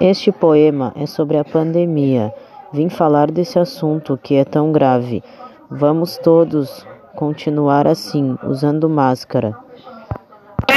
Este poema é sobre a pandemia. Vim falar desse assunto que é tão grave. Vamos todos continuar assim, usando máscara.